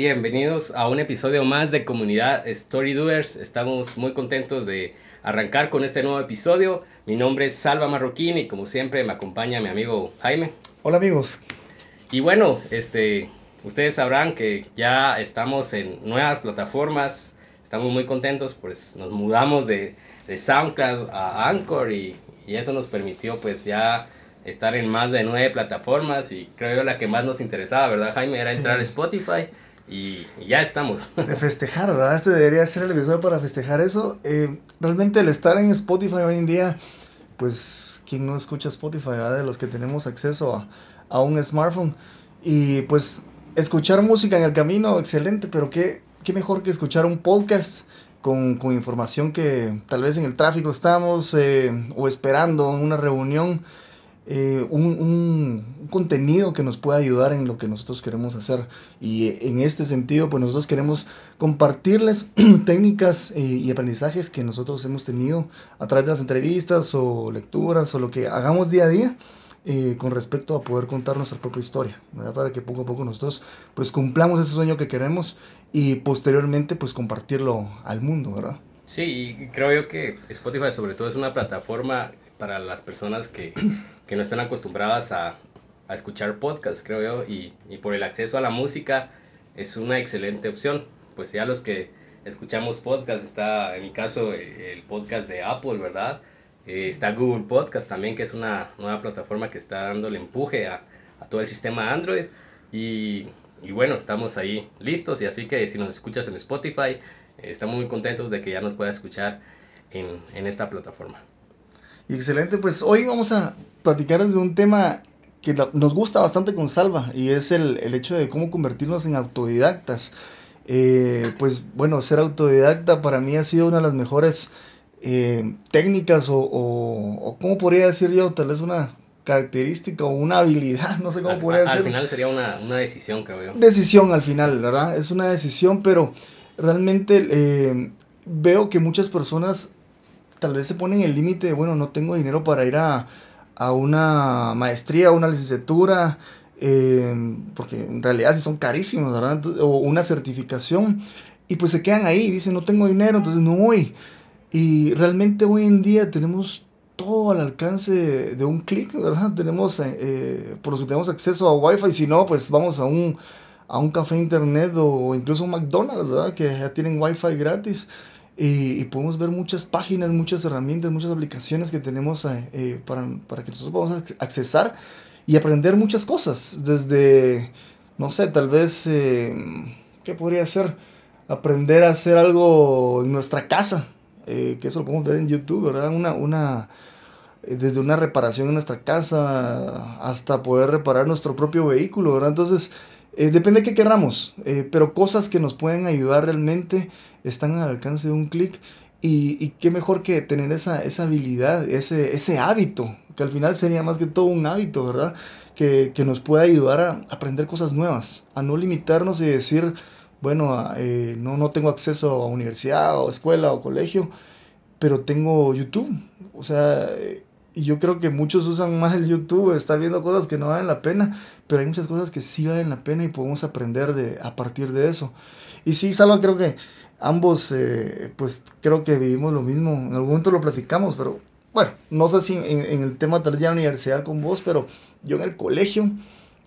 Bienvenidos a un episodio más de Comunidad Story Doers. Estamos muy contentos de arrancar con este nuevo episodio. Mi nombre es Salva Marroquín y como siempre me acompaña mi amigo Jaime. Hola amigos, Y bueno, este, ustedes sabrán que ya estamos en nuevas plataformas. Estamos muy contentos, pues nos mudamos de, de SoundCloud a Anchor y, y eso nos permitió pues ya estar en más de nueve plataformas y creo yo la que más nos interesaba, ¿verdad Jaime? Era entrar a Spotify y, ya estamos. de festejar, ¿verdad? Este debería ser el episodio para festejar eso. Eh, realmente el estar en Spotify hoy en día, pues, ¿quién no escucha Spotify? verdad? De los que tenemos acceso a, un smartphone. Y pues, escuchar música en el camino, excelente, pero qué, qué mejor que escuchar un podcast con, con información que tal vez en el tráfico estamos eh, o esperando una reunión. Eh, un, un- contenido que nos pueda ayudar en lo que nosotros queremos hacer. Y eh, en este sentido, pues nosotros queremos compartirles técnicas eh, y aprendizajes que nosotros hemos tenido a través de las entrevistas o lecturas o lo que hagamos día a día. eh, con respecto a poder contar nuestra propia historia, ¿verdad? Para que poco a poco nosotros pues cumplamos ese sueño que queremos y posteriormente pues compartirlo al mundo, ¿verdad? Sí, y creo yo que Spotify sobre todo es una plataforma para las personas que, que no están acostumbradas a, a escuchar podcasts, creo yo, y, y por el acceso a la música es una excelente opción. Pues ya los que escuchamos podcasts, está en mi caso eh, el podcast de Apple, ¿verdad? Eh, está Google Podcast también, que es una nueva plataforma que está dándole empuje a, a todo el sistema Android. Y, y bueno, estamos ahí listos. Y así que si nos escuchas en Spotify, eh, estamos muy contentos de que ya nos pueda escuchar en, en esta plataforma. Excelente, pues hoy vamos a platicar desde un tema que nos gusta bastante con Salva y es el, el hecho de cómo convertirnos en autodidactas. Eh, pues bueno, ser autodidacta para mí ha sido una de las mejores eh, técnicas o, o, o cómo podría decir yo, tal vez una característica o una habilidad, no sé cómo Al, podría al decir final sería una, una decisión, creo yo. decisión al final, ¿verdad? Es una decisión, pero realmente eh, veo que muchas personas tal vez se ponen el límite de, bueno, no tengo dinero para ir a, a una maestría, una licenciatura, eh, porque en realidad sí son carísimos, ¿verdad? O una certificación, y pues se quedan ahí, dicen, no tengo dinero, entonces no voy. Y realmente hoy en día tenemos todo al alcance de, un clic, ¿verdad? Tenemos, eh, eh, por que tenemos acceso a Wi-Fi, si no, pues vamos a un, a un café internet o incluso un McDonald's, ¿verdad? Que ya tienen Wi-Fi gratis. Y, y podemos ver muchas páginas, muchas herramientas, muchas aplicaciones que tenemos eh, eh, para, para que nosotros podamos ac- accesar y aprender muchas cosas. Desde, no sé, tal vez, eh, ¿qué podría ser? Aprender a hacer algo en nuestra casa, que eso lo podemos ver en YouTube, ¿verdad? Una, una, desde una reparación en nuestra casa hasta poder reparar nuestro propio vehículo, ¿verdad? Entonces, depende de qué queramos, pero cosas que nos pueden ayudar realmente están al alcance de un clic y, y qué mejor que tener esa, esa habilidad, ese, ese hábito, que al final sería más que todo un hábito, ¿verdad? Que, que nos puede ayudar a aprender cosas nuevas, a no limitarnos y decir, bueno, a- eh, no, no tengo acceso a universidad o escuela o colegio, pero tengo YouTube. O sea, eh, y yo creo que muchos usan más el YouTube, estar viendo cosas que no valen la pena, pero hay muchas cosas que sí valen la pena y podemos aprender de, a partir de eso. Y sí, Salva, creo que ambos, eh, pues creo que vivimos lo mismo. En algún momento lo platicamos, pero bueno, no sé si en, el tema tal vez ya de universidad con vos, pero yo en el colegio,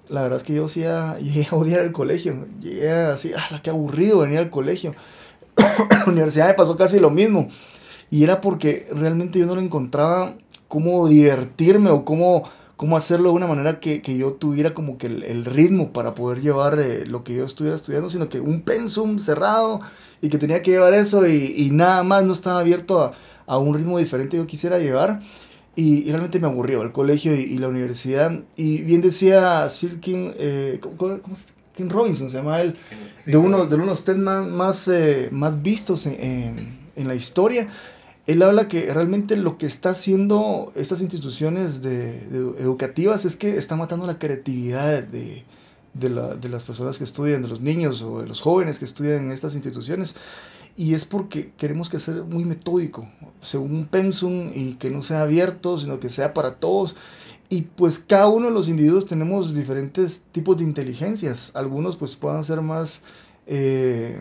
la verdad es que yo sí ya llegué a odiar el colegio. Llegué así, ah, qué aburrido venir al colegio. la universidad me pasó casi lo mismo. Y era porque realmente yo no lo encontraba cómo divertirme o cómo, cómo hacerlo de una manera que, que yo tuviera como que el, el ritmo para poder llevar eh, lo que yo estuviera estudiando, sino que un pensum cerrado y que tenía que llevar eso y, y nada más no estaba abierto a, a, un ritmo diferente que yo quisiera llevar. Y, realmente me aburrió el colegio y, la universidad. Y bien decía Sir King, eh, ¿cómo, King Robinson se llama él, de unos de unos test más, más, eh, más vistos en, en, la historia. Él habla que realmente lo que está haciendo estas instituciones de, educativas es que está matando la creatividad de, de, la, de, las personas que estudian, de los niños o de los jóvenes que estudian en estas instituciones. Y es porque queremos que sea muy metódico, según un pensum y que no sea abierto, sino que sea para todos. Y pues cada uno de los individuos tenemos diferentes tipos de inteligencias. Algunos pues puedan ser más, eh,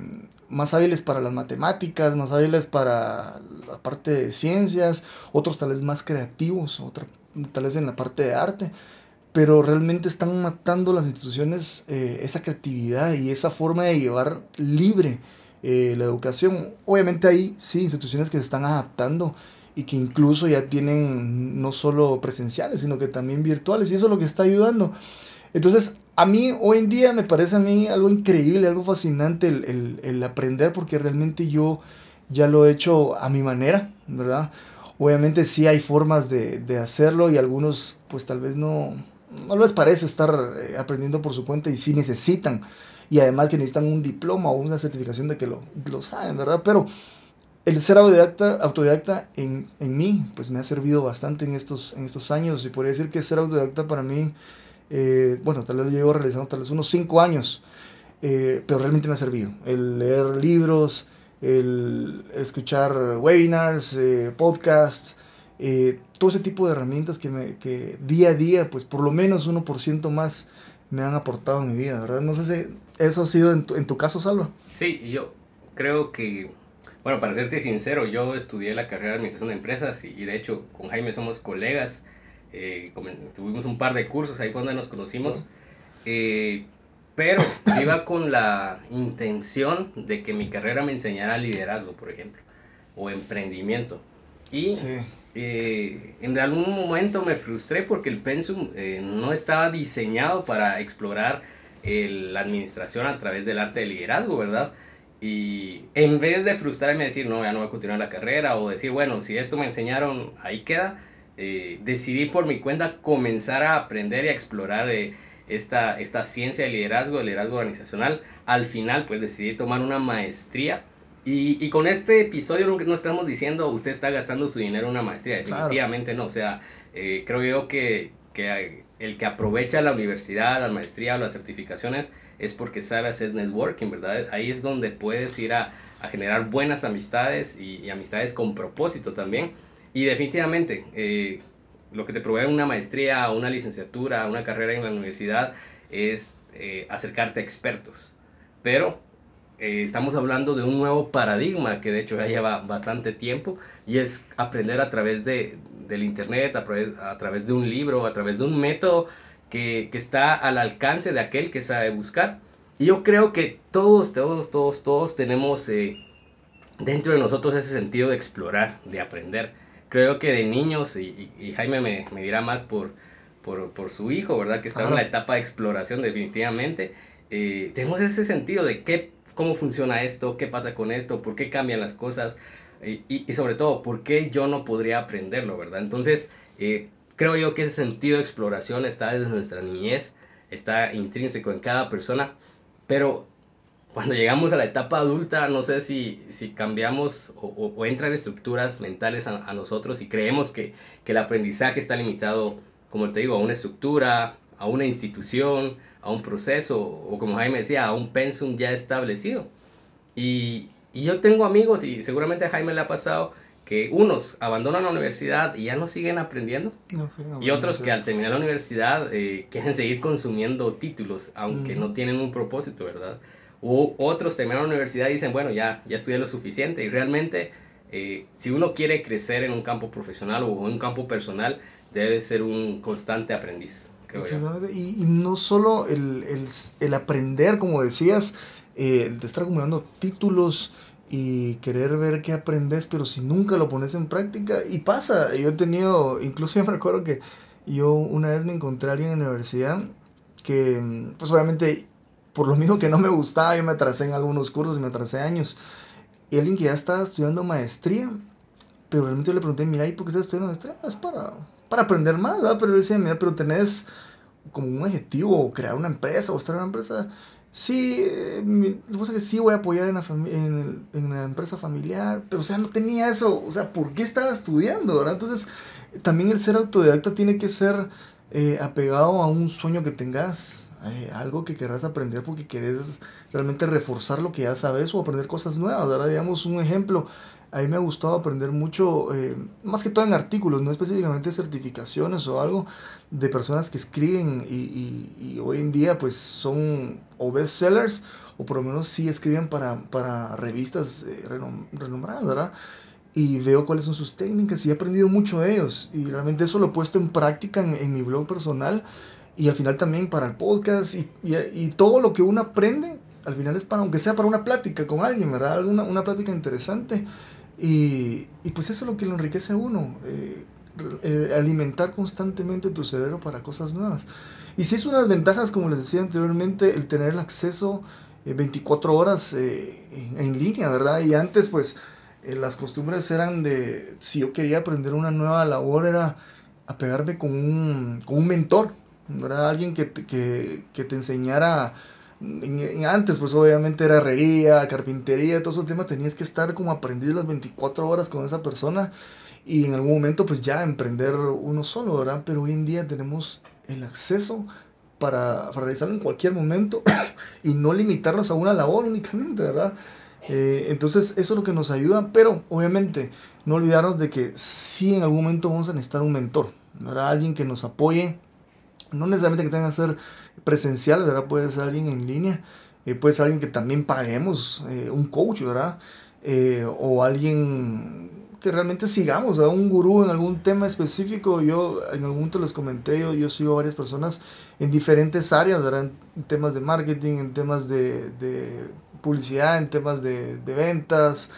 más hábiles para las matemáticas, más hábiles para la parte de ciencias, otros tal vez más creativos, otra, tal vez en la parte de arte pero realmente están matando las instituciones eh, esa creatividad y esa forma de llevar libre eh, la educación. Obviamente hay sí instituciones que se están adaptando y que incluso ya tienen no solo presenciales, sino que también virtuales y eso es lo que está ayudando. Entonces, a mí hoy en día me parece a mí algo increíble, algo fascinante el, el, el aprender porque realmente yo ya lo he hecho a mi manera, ¿verdad? Obviamente sí hay formas de, de hacerlo y algunos pues tal vez no, no les parece estar eh, aprendiendo por su cuenta y sí necesitan. Y además que necesitan un diploma o una certificación de que lo, lo saben, ¿verdad? Pero el ser autodidacta, autodidacta en, en, mí, pues me ha servido bastante en estos, en estos años. Y podría decir que ser autodidacta para mí, eh, bueno, tal vez lo llevo realizando tal vez unos cinco años, eh, pero realmente me ha servido. El leer libros, el escuchar webinars, podcasts, eh, todo ese tipo de herramientas que, me, que día a día, pues por lo menos 1% más me han aportado en mi vida, ¿verdad? No sé si eso ha sido en tu, en tu caso, Salva. Sí, yo creo que, bueno, para serte sincero, yo estudié la carrera de Administración de Empresas y, de hecho con Jaime somos colegas, eh, tuvimos un par de cursos, ahí fue donde nos conocimos, eh, pero iba con la intención de que mi carrera me enseñara liderazgo, por ejemplo, o emprendimiento. Y eh, en algún momento me frustré porque el pensum eh, no estaba diseñado para explorar la administración a través del arte de liderazgo, ¿verdad? Y en vez de frustrarme y decir, no, ya no voy a continuar la carrera, o decir, bueno, si esto me enseñaron, ahí queda, eh, decidí por mi cuenta comenzar a aprender y a explorar esta, esta ciencia de liderazgo, de liderazgo organizacional. Al final, pues decidí tomar una maestría y, y, con este episodio no, no, estamos diciendo usted está gastando su dinero en una maestría, definitivamente no. O sea, eh, creo yo que, que, el que aprovecha la universidad, la maestría o las certificaciones es porque sabe hacer networking, ¿verdad? Ahí es donde puedes ir a, a generar buenas amistades y, amistades con propósito también. Y definitivamente, eh, lo que te provee una maestría, una licenciatura, una carrera en la universidad es eh, acercarte a expertos. Pero eh, estamos hablando de un nuevo paradigma que de hecho ya lleva bastante tiempo y es aprender a través de, del internet, a través, a través de un libro, a través de un método que, que está al alcance de aquel que sabe buscar. Y yo creo que todos, todos, todos, todos tenemos eh, dentro de nosotros ese sentido de explorar, de aprender. Creo que de niños, y, y, Jaime me, me, dirá más por, por, por, su hijo, ¿verdad? Que está en la etapa de exploración definitivamente. Eh, tenemos ese sentido de qué cómo funciona esto, qué pasa con esto, por qué cambian las cosas y, sobre todo, por qué yo no podría aprenderlo, ¿verdad? Entonces, eh, creo yo que ese sentido de exploración está desde nuestra niñez, está intrínseco en cada persona, pero cuando llegamos a la etapa adulta, no sé si, si cambiamos o, o, entran estructuras mentales a, a, nosotros y creemos que, que el aprendizaje está limitado, como te digo, a una estructura, a una institución, a un proceso o como Jaime decía, a un pensum ya establecido. Y, y, yo tengo amigos y seguramente a Jaime le ha pasado que unos abandonan la universidad y ya no siguen aprendiendo y otros que al terminar la universidad eh, quieren seguir consumiendo títulos aunque no tienen un propósito, ¿verdad? O otros terminan la universidad y dicen, bueno, ya, ya estudié lo suficiente y realmente eh, si uno quiere crecer en un campo profesional o en un campo personal, debe ser un constante aprendiz. Y, y, no solo el, el, el, aprender, como decías, eh, de estar acumulando títulos y querer ver qué aprendes, pero si nunca lo pones en práctica, y pasa, yo he tenido, incluso yo me recuerdo que yo una vez me encontré a alguien en la universidad que, pues obviamente, por lo mismo que no me gustaba, yo me atrasé en algunos cursos y me atrasé años. y alguien que ya estaba estudiando maestría, pero realmente yo le pregunté, mira, ¿y por qué estás estudiando maestría? Es para, para aprender más, ¿verdad? Pero yo decía, mira, pero tenés como un objetivo, crear una empresa o estar en una empresa. Sí, eh, mi, que sí voy a apoyar en la, en, en la empresa familiar, pero o sea, no tenía eso, o sea, ¿por qué estaba estudiando? Entonces, también el ser autodidacta tiene que ser eh, apegado a un sueño que tengas, eh, algo que querrás aprender porque querés realmente reforzar lo que ya sabes o aprender cosas nuevas. Ahora, digamos, un ejemplo, a mí me ha gustado aprender mucho, eh, más que todo en artículos, no específicamente certificaciones o algo, de personas que escriben y, y, hoy en día pues son o bestsellers o por lo menos sí escriben para, para revistas renombradas, ¿verdad? y veo cuáles son sus técnicas y he aprendido mucho de ellos. Y realmente eso lo he puesto en práctica en, mi blog personal y al final también para el podcast y, y, todo lo que uno aprende al final es para aunque sea para una plática con alguien verdad alguna una plática interesante y, y pues eso es lo que lo enriquece a uno eh, eh, alimentar constantemente tu cerebro para cosas nuevas. Y si es una ventajas como les decía anteriormente el tener el acceso 24 eh, horas en, en línea verdad y antes pues eh, las costumbres eran de, si yo quería aprender una nueva labor, era apegarme con un, con un mentor, era alguien que, que, que te enseñara, antes pues obviamente era herrería, carpintería, todos esos temas, tenías que estar como aprendiz las 24 horas con esa persona y en algún momento pues ya emprender uno solo, ¿verdad? Pero hoy en día tenemos el acceso para, para realizarlo en cualquier momento y no limitarnos a una labor únicamente, ¿verdad? Eh, entonces eso es lo que nos ayuda, pero obviamente no olvidarnos de que sí en algún momento vamos a necesitar un mentor, ¿verdad? Alguien que nos apoye, no necesariamente que tenga que ser presencial, ¿verdad? Puede ser alguien en línea, eh, puede ser alguien que también paguemos, eh, un coach, ¿verdad? o alguien que realmente sigamos, a un gurú en algún tema específico. Yo en algún momento les comenté, yo, yo sigo a varias personas en diferentes áreas, ¿verdad? En temas de marketing, en temas de, de publicidad, en temas de, de ventas,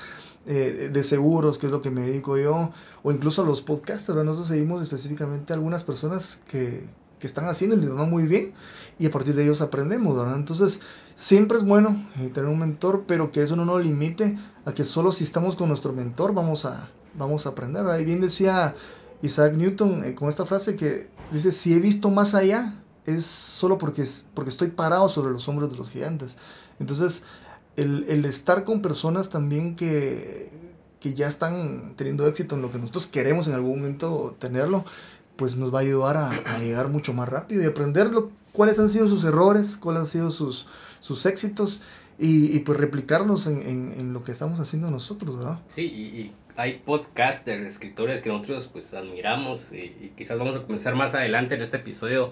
eh, de seguros, que es lo que me dedico yo, o incluso a los podcasters. Nosotros seguimos específicamente a algunas personas que, que están haciendo y les va muy bien y a partir de ellos aprendemos, ¿verdad? Entonces, siempre es bueno eh, tener un mentor, pero que eso no nos limite a que solo si estamos con nuestro mentor vamos a, vamos a aprender. Ahí bien decía Isaac Newton eh, con esta frase que dice, si he visto más allá, es solo porque, porque estoy parado sobre los hombros de los gigantes. Entonces, el, estar con personas también que, que, ya están teniendo éxito en lo que nosotros queremos en algún momento tenerlo, pues nos va a ayudar a, llegar mucho más rápido y aprender cuáles han sido sus errores, cuáles han sido sus, sus éxitos y, y pues replicarlos en, en, lo que estamos haciendo nosotros, ¿verdad? Sí, y, hay podcasters, escritores que nosotros pues admiramos y, y, quizás vamos a comenzar más adelante en este episodio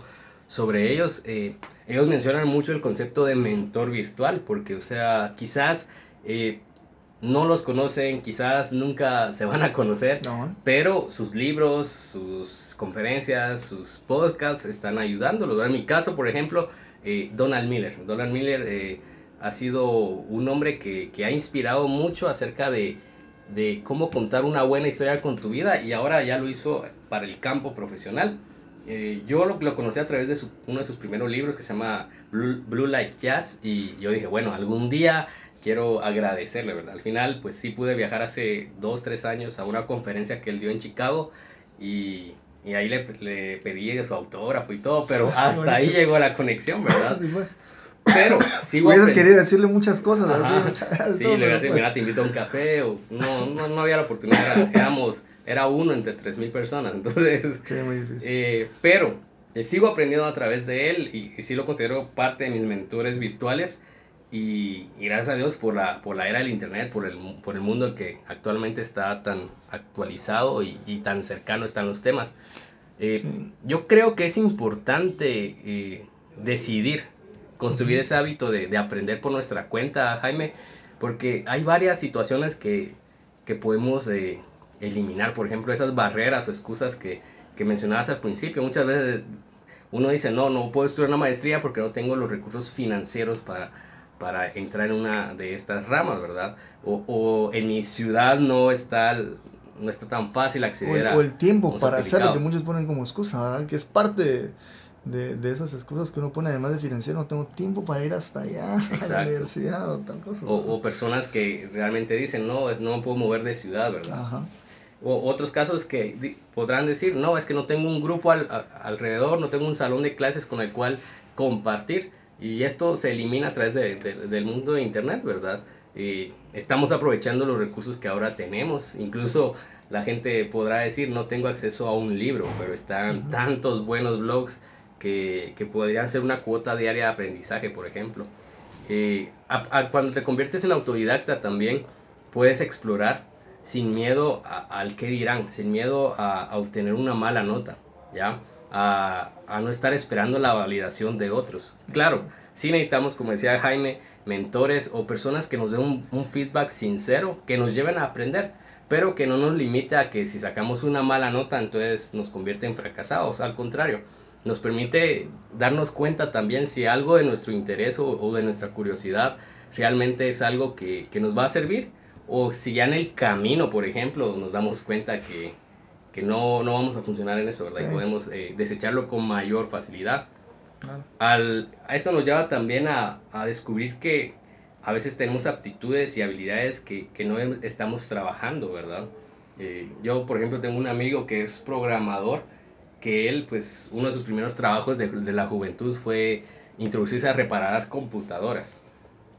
sobre ellos. Eh, ellos mencionan mucho el concepto de mentor virtual, porque, o sea, quizás eh, no los conocen, quizás nunca se van a conocer, pero sus libros, sus conferencias, sus podcasts están ayudándolos. En mi caso, por ejemplo, eh, Donald Miller. Donald Miller ha sido un hombre que, que, ha inspirado mucho acerca de, de cómo contar una buena historia con tu vida y ahora ya lo hizo para el campo profesional. Eh, yo lo, lo, conocí a través de uno de sus primeros libros que se llama Blue, Light Jazz y yo dije, bueno, algún día quiero agradecerle, ¿verdad? Al final, pues sí pude viajar hace dos, tres años a una conferencia que él dio en Chicago y, y ahí le, le, pedí su autógrafo y todo, pero hasta ahí llegó la conexión, ¿verdad? Pero sí Hubieras querido decirle muchas cosas. sí, le voy a decir, pues mira, te invito a un café. O, no, no, no había la oportunidad. Éramos era uno entre 3.000 personas. Entonces, eh, pero eh, sigo aprendiendo a través de él y, sí lo considero parte de mis mentores virtuales. Y, gracias a Dios por la, por la era del Internet, por el, por el mundo que actualmente está tan actualizado y, y tan cercano están los temas. Eh, yo creo que es importante decidir construir ese hábito de, de, aprender por nuestra cuenta, Jaime, porque hay varias situaciones que, que podemos eliminar, por ejemplo, esas barreras o excusas que, que mencionabas al principio. Muchas veces uno dice, no, no puedo estudiar una maestría porque no tengo los recursos financieros para, para entrar en una de estas ramas, ¿verdad? O, o en mi ciudad no está, no está tan fácil acceder o, a... O el tiempo para hacerlo, que muchos ponen como excusa, ¿verdad? Que es parte de, de, esas excusas que uno pone además de financiero, no tengo tiempo para ir hasta allá a la universidad o tal cosa. O, personas que realmente dicen, no, es, no me puedo mover de ciudad, ¿verdad? O otros casos que podrán decir, no, es que no tengo un grupo alrededor, no tengo un salón de clases con el cual compartir. Y esto se elimina a través de, del mundo de Internet, ¿verdad? Y estamos aprovechando los recursos que ahora tenemos. Incluso la gente podrá decir, no tengo acceso a un libro, pero están tantos buenos blogs que, que, podrían ser una cuota diaria de aprendizaje, por ejemplo. Eh, cuando te conviertes en autodidacta también puedes explorar sin miedo al qué dirán, sin miedo a, obtener una mala nota, ¿ya? A, a, no estar esperando la validación de otros. Claro, sí necesitamos, como decía Jaime, mentores o personas que nos den un, feedback sincero, que nos lleven a aprender, pero que no nos limite a que si sacamos una mala nota, entonces nos convierte en fracasados. Al contrario, nos permite darnos cuenta también si algo de nuestro interés o, de nuestra curiosidad realmente es algo que, que, nos va a servir o si ya en el camino, por ejemplo, nos damos cuenta que, que no, no, vamos a funcionar en eso, ¿verdad? Y podemos eh, desecharlo con mayor facilidad. Al, a esto nos lleva también a, a, descubrir que a veces tenemos aptitudes y habilidades que, que no estamos trabajando, ¿verdad? Eh, yo, por ejemplo, tengo un amigo que es programador que él, pues, uno de sus primeros trabajos de, de la juventud fue introducirse a reparar computadoras.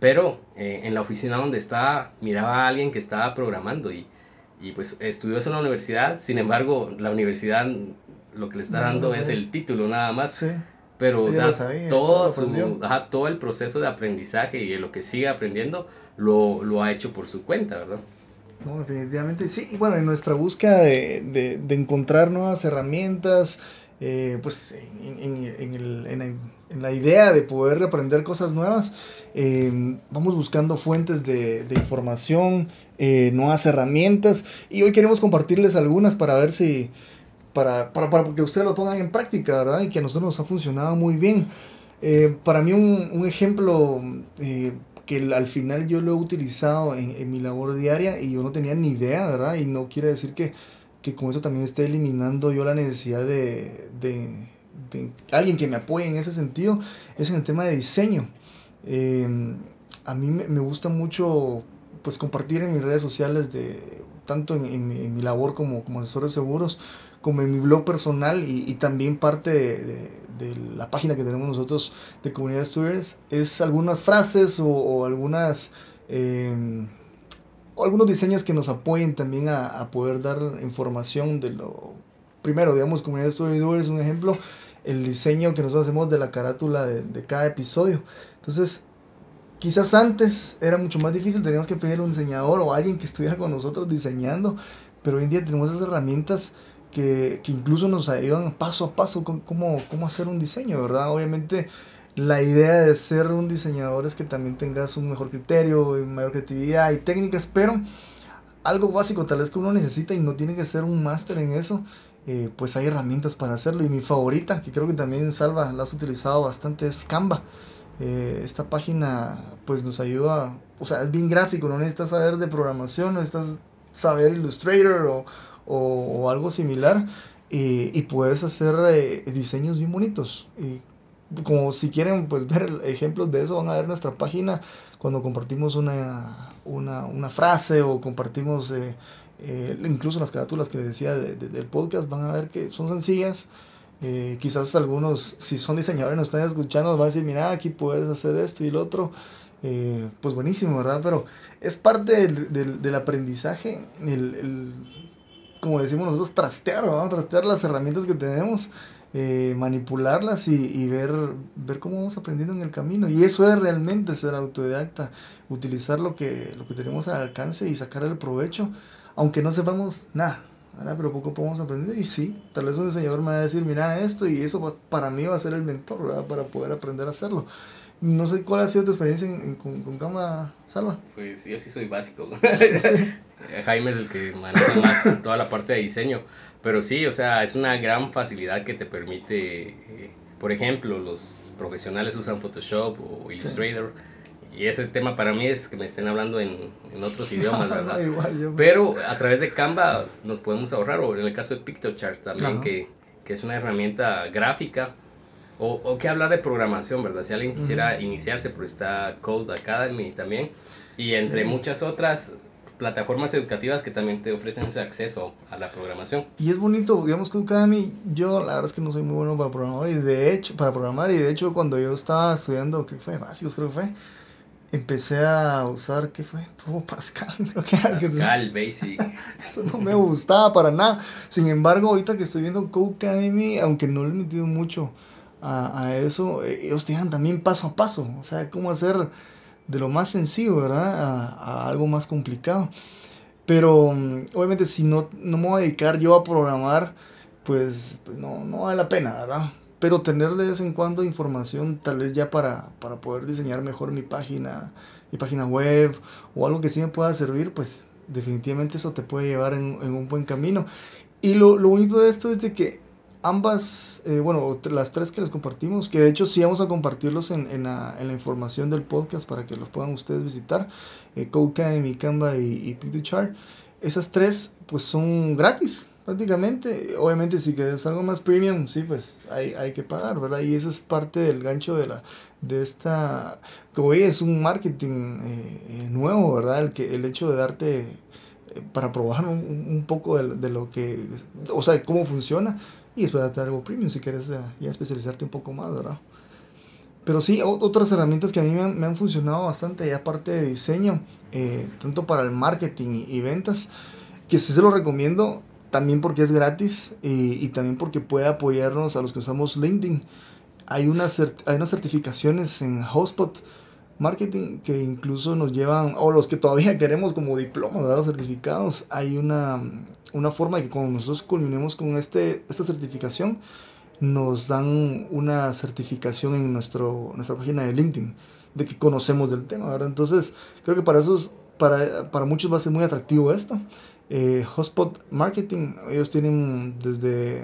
Pero eh, en la oficina donde estaba, miraba a alguien que estaba programando y, y pues estudió eso en la universidad. Sin embargo, la universidad lo que le está dando es el título nada más. Sí. Pero, o sea, todo, su, ajá, todo el proceso de aprendizaje y de lo que sigue aprendiendo lo, lo ha hecho por su cuenta, ¿verdad? No, definitivamente sí. Y bueno, en nuestra búsqueda de, de, encontrar nuevas herramientas, eh, pues en, en, el, en, la idea de poder aprender cosas nuevas, eh, vamos buscando fuentes de, información, eh, nuevas herramientas. Y hoy queremos compartirles algunas para ver si, para, para, para que ustedes lo pongan en práctica, ¿verdad? Y que a nosotros nos ha funcionado muy bien. para mí un, ejemplo que al final yo lo he utilizado en, mi labor diaria y yo no tenía ni idea, ¿verdad? Y no quiere decir que, que con eso también esté eliminando yo la necesidad de, de, alguien que me apoye en ese sentido, es en el tema de diseño. Em, a mí me, gusta mucho pues compartir en mis redes sociales de tanto en, mi labor como, como asesor de seguros como en mi blog personal y, también parte de, de, la página que tenemos nosotros de Comunidad Students, es algunas frases o, algunas... Eh, o algunos diseños que nos apoyen también a, poder dar información de lo... Primero, digamos, Comunidad Story es un ejemplo, el diseño que nosotros hacemos de la carátula de, cada episodio. Entonces, quizás antes era mucho más difícil, teníamos que pedir un diseñador o alguien que estuviera con nosotros diseñando, pero hoy en día tenemos esas herramientas que, que incluso nos ayudan paso a paso cómo, cómo hacer un diseño, ¿verdad? Obviamente la idea de ser un diseñador es que también tengas un mejor criterio, mayor creatividad y técnicas, pero algo básico tal vez que uno necesita y no tiene que ser un máster en eso, eh, pues hay herramientas para hacerlo. Y mi favorita, que creo que también Salva la has utilizado bastante, es Canva. Eh, esta página pues nos ayuda, o sea, es bien gráfico, no necesitas saber de programación, no necesitas saber Illustrator o, o, algo similar y, puedes hacer eh, diseños bien bonitos. Y como si quieren pues ver ejemplos de eso, van a ver nuestra página cuando compartimos una, una, una frase o compartimos eh, eh, incluso las carátulas que les decía del podcast, van a ver que son sencillas. quizás algunos, si son diseñadores, nos están escuchando, van a decir, mira, aquí puedes hacer esto y lo otro. pues buenísimo, ¿verdad? Pero es parte del, del, del aprendizaje, el, el, como decimos nosotros, trastear, a trastear las herramientas que tenemos, eh, manipularlas y, ver, ver cómo vamos aprendiendo en el camino. Y eso es realmente ser autodidacta, utilizar lo que, lo que tenemos al alcance y sacar el provecho, aunque no sepamos nada. Pero poco a poco vamos aprendiendo y sí, tal vez un diseñador me va a decir, mira esto y eso para mí va a ser el mentor, para poder aprender a hacerlo. No sé cuál ha sido tu experiencia en, con, con Cama Salva. Pues yo sí soy básico. Jaime es el que maneja más toda la parte de diseño. Pero sí, o sea, es una gran facilidad que te permite, eh, por ejemplo, los profesionales usan Photoshop o Illustrator. Y ese tema para mí es que me estén hablando en, en otros idiomas, ¿verdad? Pero a través de Canva nos podemos ahorrar, o en el caso de PictoChart también, que, que, es una herramienta gráfica O, o que hablar de programación, ¿verdad? Si alguien quisiera iniciarse, pues está Code Academy también. Y entre muchas otras plataformas educativas que también te ofrecen ese acceso a la programación. Y es bonito, digamos que Academy, yo la verdad es que no soy muy bueno para programar y de hecho, para programar y de hecho cuando yo estaba estudiando, ¿qué fue? Básicos creo que fue, empecé a usar, ¿qué fue? Tuvo Pascal, que Pascal, Basic. Eso no me gustaba para nada. Sin embargo, ahorita que estoy viendo Code Academy, aunque no le he metido mucho a, a eso, eh, ellos te dan también paso a paso, o sea, cómo hacer de lo más sencillo, ¿verdad? A, a algo más complicado. Pero mm, obviamente si no, no me voy a dedicar yo a programar, pues, pues no, no vale la pena, ¿verdad? Pero tener de vez en cuando información tal vez ya para, para poder diseñar mejor mi página, mi página web o algo que sí me pueda servir, pues definitivamente eso te puede llevar en, en un buen camino. Y lo, lo, bonito de esto es de que ambas, eh, bueno, las tres que les compartimos, que de hecho sí vamos a compartirlos en, en, la, información del podcast para que los puedan ustedes visitar, eh, Codecademy, Canva y, y PictoChart, esas tres pues son gratis prácticamente. Obviamente si quieres algo más premium, sí, pues hay, hay que pagar, ¿verdad? Y eso es parte del gancho de la de esta, como es un marketing eh, nuevo, ¿verdad? El, que, el hecho de darte eh, para probar un, un poco de, de, lo que, o sea, cómo funciona y después darte algo premium si quieres ya especializarte un poco más, ¿verdad? Pero sí, otras herramientas que a mí me han, funcionado bastante, y aparte de diseño, eh, tanto para el marketing y, y ventas, que sí se lo recomiendo, también porque es gratis y, también porque puede apoyarnos a los que usamos LinkedIn. Hay unas, hay unas certificaciones en Hotspot Marketing que incluso nos llevan, o los que todavía queremos como diplomas, dados certificados, hay una, una forma de que cuando nosotros culminemos con este, esta certificación, nos dan una certificación en nuestro, nuestra página de LinkedIn de que conocemos del tema. Entonces, creo que para, esos, para, para muchos va a ser muy atractivo esto. Eh, Hotspot Marketing, ellos tienen desde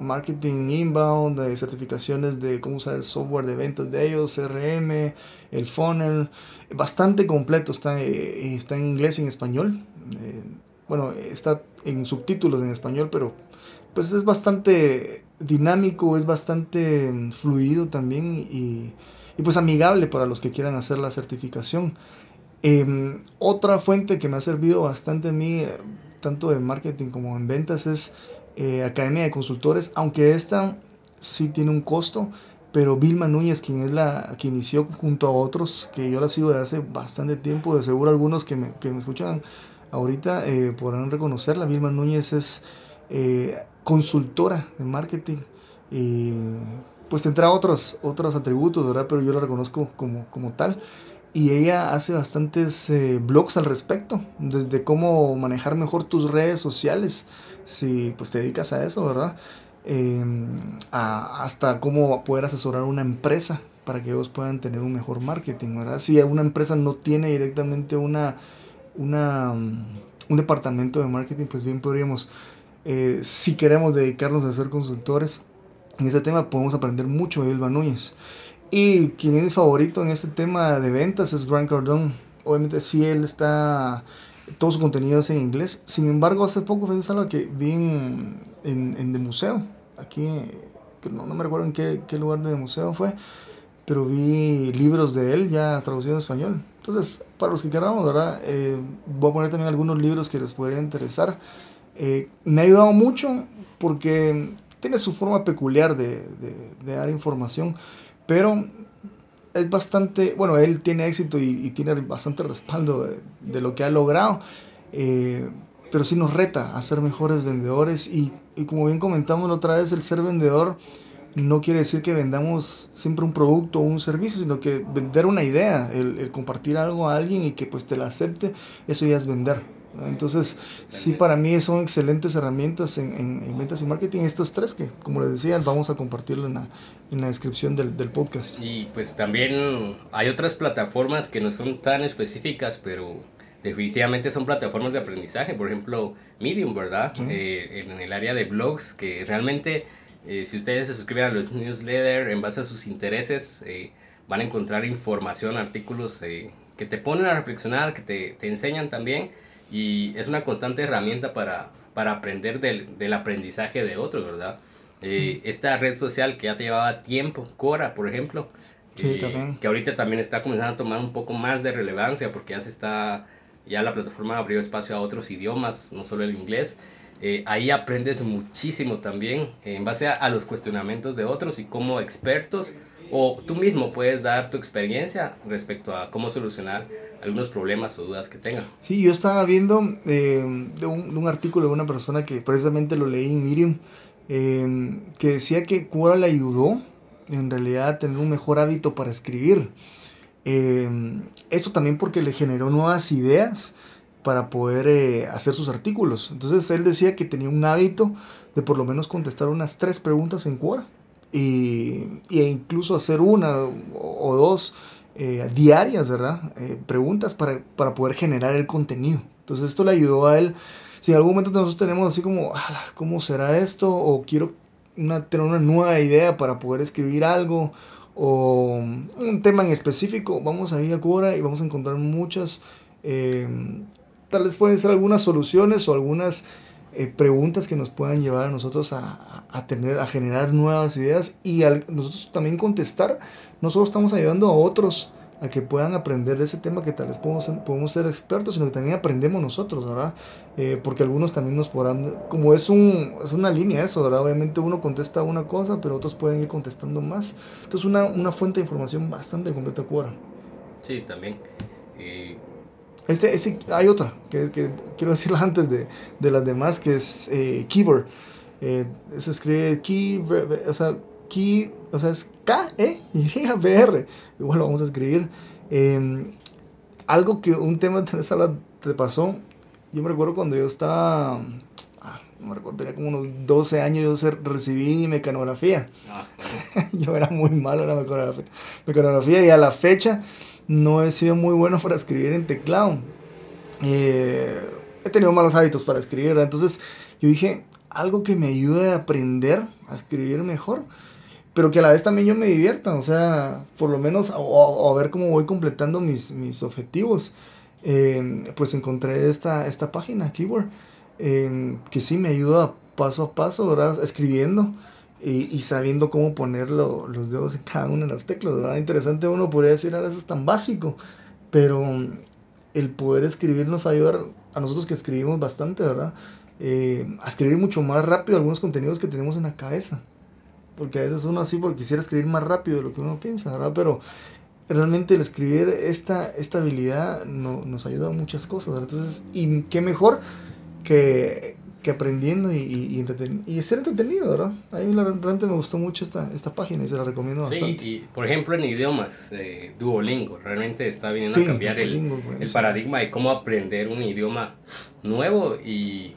marketing inbound, de certificaciones de cómo usar el software de ventas de ellos, CRM, el funnel, bastante completo, está, eh, está en inglés y en español. Eh, bueno, está en subtítulos en español, pero pues es bastante dinámico, es bastante mm, fluido también y, y pues amigable para los que quieran hacer la certificación. Eh, otra fuente que me ha servido bastante a mí, tanto en marketing como en ventas, es eh, Academia de Consultores, aunque esta sí tiene un costo, pero Vilma Núñez, quien es la que inició junto a otros, que yo la sigo desde hace bastante tiempo, de seguro algunos que me, que me escuchan ahorita eh, podrán reconocerla. Vilma Núñez es eh, consultora de marketing y pues tendrá otros, otros atributos, ¿verdad? Pero yo la reconozco como, como tal y ella hace bastantes eh, blogs al respecto, desde cómo manejar mejor tus redes sociales, si pues te dedicas a eso, ¿verdad? A, hasta cómo poder asesorar una empresa para que ellos puedan tener un mejor marketing, ¿verdad? Si una empresa no tiene directamente una, una, un departamento de marketing, pues bien podríamos, eh, si queremos dedicarnos a ser consultores en ese tema, podemos aprender mucho de Elba Núñez. Y quien es mi favorito en este tema de ventas es Grant Cardone. Obviamente sí, él está... Todo su contenido es en inglés. Sin embargo, hace poco fue algo que vi en, en, en The Museo. Aquí, no, me recuerdo en qué, qué lugar de museo fue. Pero vi libros de él ya traducidos en español. Entonces, para los que queramos, ¿verdad? Eh, voy a poner también algunos libros que les podrían interesar. Eh, me ha ayudado mucho porque tiene su forma peculiar de dar información pero es bastante, bueno, él tiene éxito y, tiene bastante respaldo de, lo que ha logrado, eh, pero sí nos reta a ser mejores vendedores y, y, como bien comentamos la otra vez, el ser vendedor no quiere decir que vendamos siempre un producto o un servicio, sino que vender una idea, el compartir algo a alguien y que pues te la acepte, eso ya es vender. Entonces, sí, para mí son excelentes herramientas en, en, en, ventas y marketing. Estos tres que, como les decía, vamos a compartirlo en la, en la descripción del, del podcast. Y pues también hay otras plataformas que no son tan específicas, pero definitivamente son plataformas de aprendizaje. Por ejemplo, Medium, ¿verdad? Sí. Eh, en el área de blogs, que realmente, eh, si ustedes se suscriben a los newsletters en base a sus intereses, eh, van a encontrar información, artículos eh, que te ponen a reflexionar, que te, te enseñan también y es una constante herramienta para, para aprender del, del aprendizaje de otros, ¿verdad? Eh, esta red social que ya te llevaba tiempo, Cora, por ejemplo, Sí, eh, que ahorita también está comenzando a tomar un poco más de relevancia porque ya se está, ya la plataforma abrió espacio a otros idiomas, no solo el inglés. Eh, ahí aprendes muchísimo también en base a, a los cuestionamientos de otros y como expertos o tú mismo puedes dar tu experiencia respecto a cómo solucionar algunos problemas o dudas que tengan. Sí, yo estaba viendo eh, de, un, artículo de una persona que precisamente lo leí en Medium, eh, que decía que Quora le ayudó en realidad a tener un mejor hábito para escribir. Eh, eso también porque le generó nuevas ideas para poder eh, hacer sus artículos. Entonces él decía que tenía un hábito de por lo menos contestar unas tres preguntas en Quora y, y incluso hacer una o, o dos eh, diarias, ¿verdad? Eh, preguntas para, para poder generar el contenido. Entonces esto le ayudó a él. Si en algún momento nosotros tenemos así como, "Ala, ¿cómo será esto? O quiero tener una nueva idea para poder escribir algo o un tema en específico, vamos a ir a Quora y vamos a encontrar muchas, eh, tal vez pueden ser algunas soluciones o algunas eh, preguntas que nos puedan llevar a nosotros a, a- tener, a generar nuevas ideas y al nosotros también contestar, no solo estamos ayudando a otros a que puedan aprender de ese tema que tal vez podemos, podemos ser expertos, sino que también aprendemos nosotros, ¿verdad? Eh, porque algunos también nos podrán, como es, un, es una línea eso, ¿verdad? Obviamente uno contesta una cosa, pero otros pueden ir contestando más. Entonces una, una fuente de información bastante completa Quora. Sí, también. Eh, Este, ese, hay otra que, que quiero decirla antes de, de las demás, que es eh, Keyboard. Eh, se escribe key, o sea, key, o sea, es K-E-Y-B-R. Igual lo vamos a escribir. Eh, algo que, un tema de esa habla te pasó. Yo me recuerdo cuando yo estaba, ah, no me recuerdo, tenía como unos 12 años, yo recibí mecanografía. ah, Yo era muy malo en la mecanografía, mecanografía y a la fecha no he sido muy bueno para escribir en teclado. Eh, he tenido malos hábitos para escribir, entonces yo dije, algo que me ayude a aprender a escribir mejor, pero que a la vez también yo me divierta, o sea, por lo menos, a ver cómo voy completando mis, mis objetivos. Eh, pues encontré esta, esta página, Keyboard, eh, que sí me ayuda paso a paso, ¿verdad? Escribiendo y, sabiendo cómo poner lo- los dedos en cada una de las teclas, ¿verdad? Interesante uno podría decir, ahora eso es tan básico, pero mm, el poder escribir nos va a ayudar a nosotros que escribimos bastante, ¿verdad? Eh, a escribir mucho más rápido algunos contenidos que tenemos en la cabeza. Porque a veces uno así porque quisiera escribir más rápido de lo que uno piensa, ¿verdad? Pero realmente el escribir esta, esta habilidad no- nos ayuda a muchas cosas, ¿verdad? Entonces, y qué mejor que, que aprendiendo y, y, y entreten- y ser entretenido, ¿verdad? A mí la- realmente me gustó mucho esta, esta página y se la recomiendo sí, bastante. y por ejemplo en idiomas, eh, Duolingo realmente está viniendo Sí, a cambiar el, Duolingo el paradigma de cómo aprender un idioma nuevo y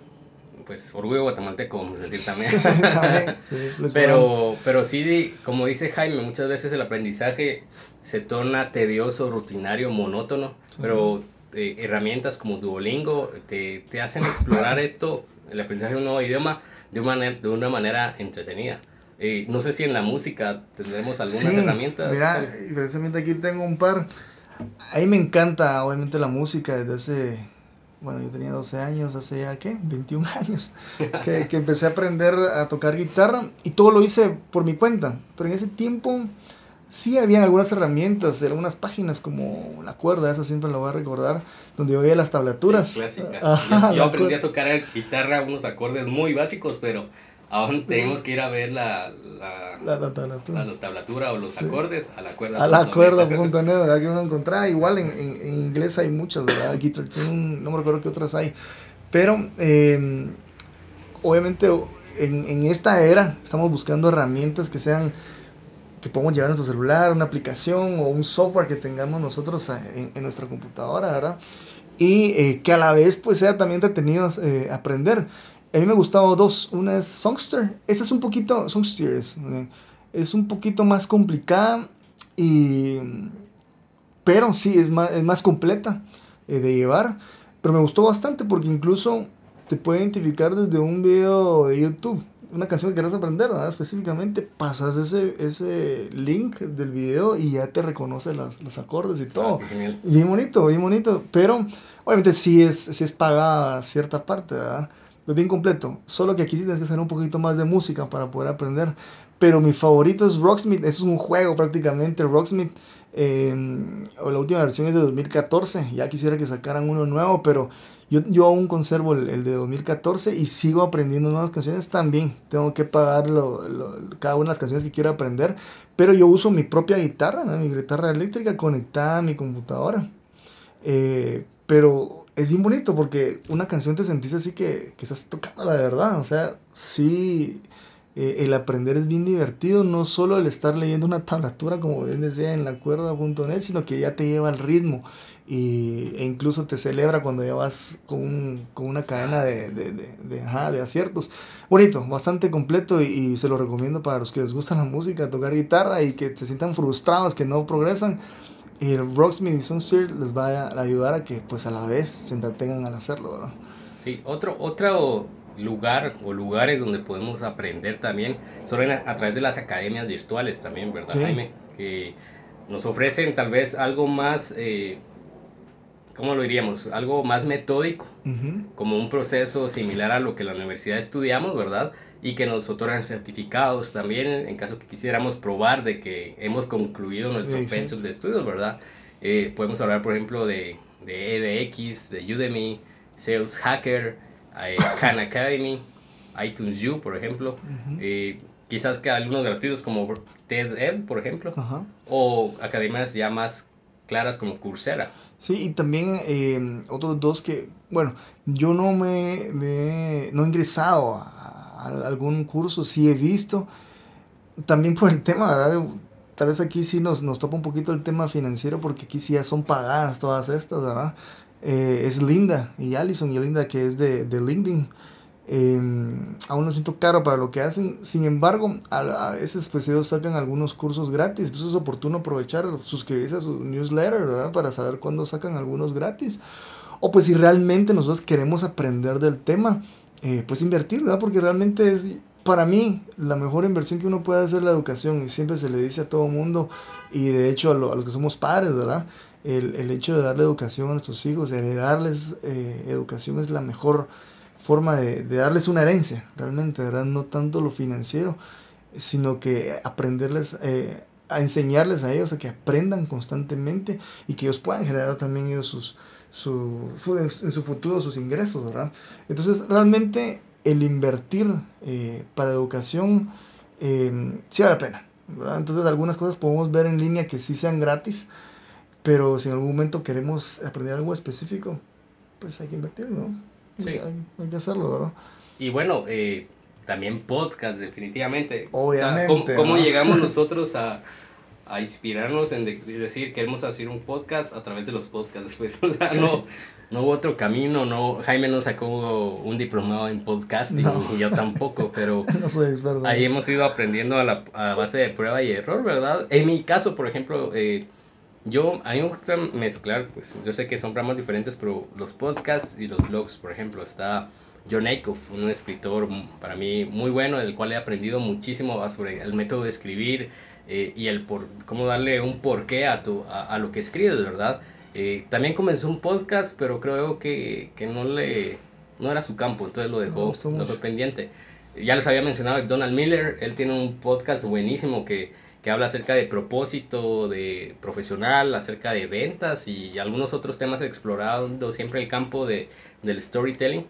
pues orgullo guatemalteco, vamos a decir también. También, sí, Pero, pero sí, como dice Jaime, muchas veces el aprendizaje se torna tedioso, rutinario, monótono, pero eh, herramientas como Duolingo te, te hacen explorar esto, el aprendizaje de un nuevo idioma, de una, manera- de una manera entretenida. Eh, no sé si en la música tendremos algunas Sí, herramientas. Mira, precisamente aquí tengo un par. A mí me encanta, obviamente, la música desde hace. Bueno, yo tenía 12 años, hace ya, ¿qué? 21 años. Que, que empecé a aprender a tocar guitarra y todo lo hice por mi cuenta. Pero en ese tiempo sí habían algunas herramientas, algunas páginas como la cuerda, esa siempre la voy a recordar, donde yo veía las tablaturas. Clásica. Ajá, yo, aprendí a tocar guitarra unos acordes muy básicos, pero aún tenemos que ir a ver la, la, La, la tablatura. la tablatura o los Sí. acordes a la cuerda. A la punto cuerda, net. punto net, ¿verdad? Que uno encontraba. Igual en, en- en inglés hay muchas, ¿verdad? Guitar Tune, no me recuerdo qué otras hay. Pero, eh, obviamente, en, en esta era estamos buscando herramientas que sean, que podamos llevar en nuestro celular, una aplicación o un software que tengamos nosotros a- en, nuestra computadora, ¿verdad? Y eh, que a la vez, pues, sea también entretenido eh, aprender. A mí me gustaban dos. Una es Songster. Esta es un poquito, Songster es, eh, es un poquito más complicada y pero sí es más, es más completa eh, de llevar pero me gustó bastante porque incluso te puede identificar desde un video de YouTube una canción que quieras aprender ¿verdad? específicamente pasas ese, ese link del video y ya te reconoce las- los acordes y todo Ah, genial. Bien bonito, bien bonito. Pero obviamente sí es, sí es pagada cierta parte, ¿verdad? es bien completo. Solo que aquí sí tienes que saber un poquito más de música para poder aprender. Pero mi favorito es Rocksmith. Es un juego prácticamente. Rocksmith, eh, la última versión es de 2014. Ya quisiera que sacaran uno nuevo, pero yo, yo aún conservo el, de 2014 y sigo aprendiendo nuevas canciones también. Tengo que pagar cada una de las canciones que quiero aprender. Pero yo uso mi propia guitarra, mi guitarra eléctrica conectada a mi computadora. Eh, pero es bien bonito porque una canción te sentís así que, que estás tocando la verdad. O sea, sí, eh, el aprender es bien divertido. No solo el estar leyendo una tablatura, como bien decía en la cuerda.net, sino que ya te lleva al ritmo. Y, e incluso te celebra cuando ya vas con, con una cadena de, de, de, de, aciertos. Bonito, bastante completo y, se lo recomiendo para los que les gusta la música, tocar guitarra y que se sientan frustrados, que no progresan y el Rocksmith y Sunseer les va a ayudar a que pues a la vez se entretengan al hacerlo. Sí, otro, otro lugar o lugares donde podemos aprender también son a, través de las academias virtuales también, ¿verdad, Jaime? Que nos ofrecen tal vez algo más, eh, ¿cómo lo diríamos? Algo más metódico, como un proceso similar a lo que la universidad estudiamos, ¿verdad? y que nos otorgan certificados también en caso que quisiéramos probar de que hemos concluido nuestro pensum de estudios, ¿verdad? Eh, podemos hablar, por ejemplo, de, de EDX, de Udemy, Sales Hacker, Khan Academy, iTunes U, por ejemplo. eh, quizás que algunos gratuitos como TED por ejemplo, o academias ya más claras como Coursera. Sí, y también eh, otros dos que, bueno, yo no me, me no he ingresado a, algún curso, sí he visto. También por el tema, ¿verdad? Tal vez aquí sí nos, nos topa un poquito el tema financiero porque aquí sí ya son pagadas todas estas, ¿verdad? Eh, es Linda y Allison y Linda que es de, de LinkedIn. Em, aún no siento caro para lo que hacen. Sin embargo, a, veces pues ellos sacan algunos cursos gratis. Entonces es oportuno aprovechar, suscribirse a su newsletter. Para saber cuándo sacan algunos gratis. O pues si realmente nosotros queremos aprender del tema, eh, pues invertir, ¿verdad? Porque realmente es, para mí, la mejor inversión que uno puede hacer es la educación y siempre se le dice a todo mundo y de hecho a, los que somos padres, ¿verdad? El, el, hecho de darle educación a nuestros hijos, heredarles eh, educación es la mejor forma de, de, darles una herencia, realmente, ¿verdad? No tanto lo financiero, sino que aprenderles, eh, a enseñarles a ellos a que aprendan constantemente y que ellos puedan generar también ellos sus, su, en su futuro sus ingresos, ¿verdad? Entonces, realmente el invertir eh, para educación sí vale la pena, ¿verdad? Entonces, algunas cosas podemos ver en línea que sí sean gratis, pero si en algún momento queremos aprender algo específico, pues hay que invertir, ¿no? Sí. Hay, que hacerlo, ¿verdad? Y bueno, eh, también podcast, definitivamente. Obviamente. ¿Cómo, llegamos nosotros a, a inspirarnos en decir queremos hacer un podcast a través de los podcasts pues o sea no no hubo otro camino no Jaime no sacó un diplomado en podcasting y yo tampoco pero no soy experto ahí hemos ido aprendiendo a la, a base de prueba y error verdad en mi caso por ejemplo eh, yo a mí me gusta mezclar pues yo sé que son ramas diferentes pero los podcasts y los blogs por ejemplo está John Acuff, un escritor para mí muy bueno, del cual he aprendido muchísimo sobre el método de escribir, eh, y el por cómo darle un porqué a, tu, a, lo que escribes, ¿verdad? Eh, también comenzó un podcast, pero creo que, que, no le no era su campo, entonces lo dejó, lo dejó pendiente. Ya les había mencionado Donald Miller, él tiene un podcast buenísimo que, que habla acerca de propósito, de profesional, acerca de ventas y algunos otros temas explorando siempre el campo de, del storytelling.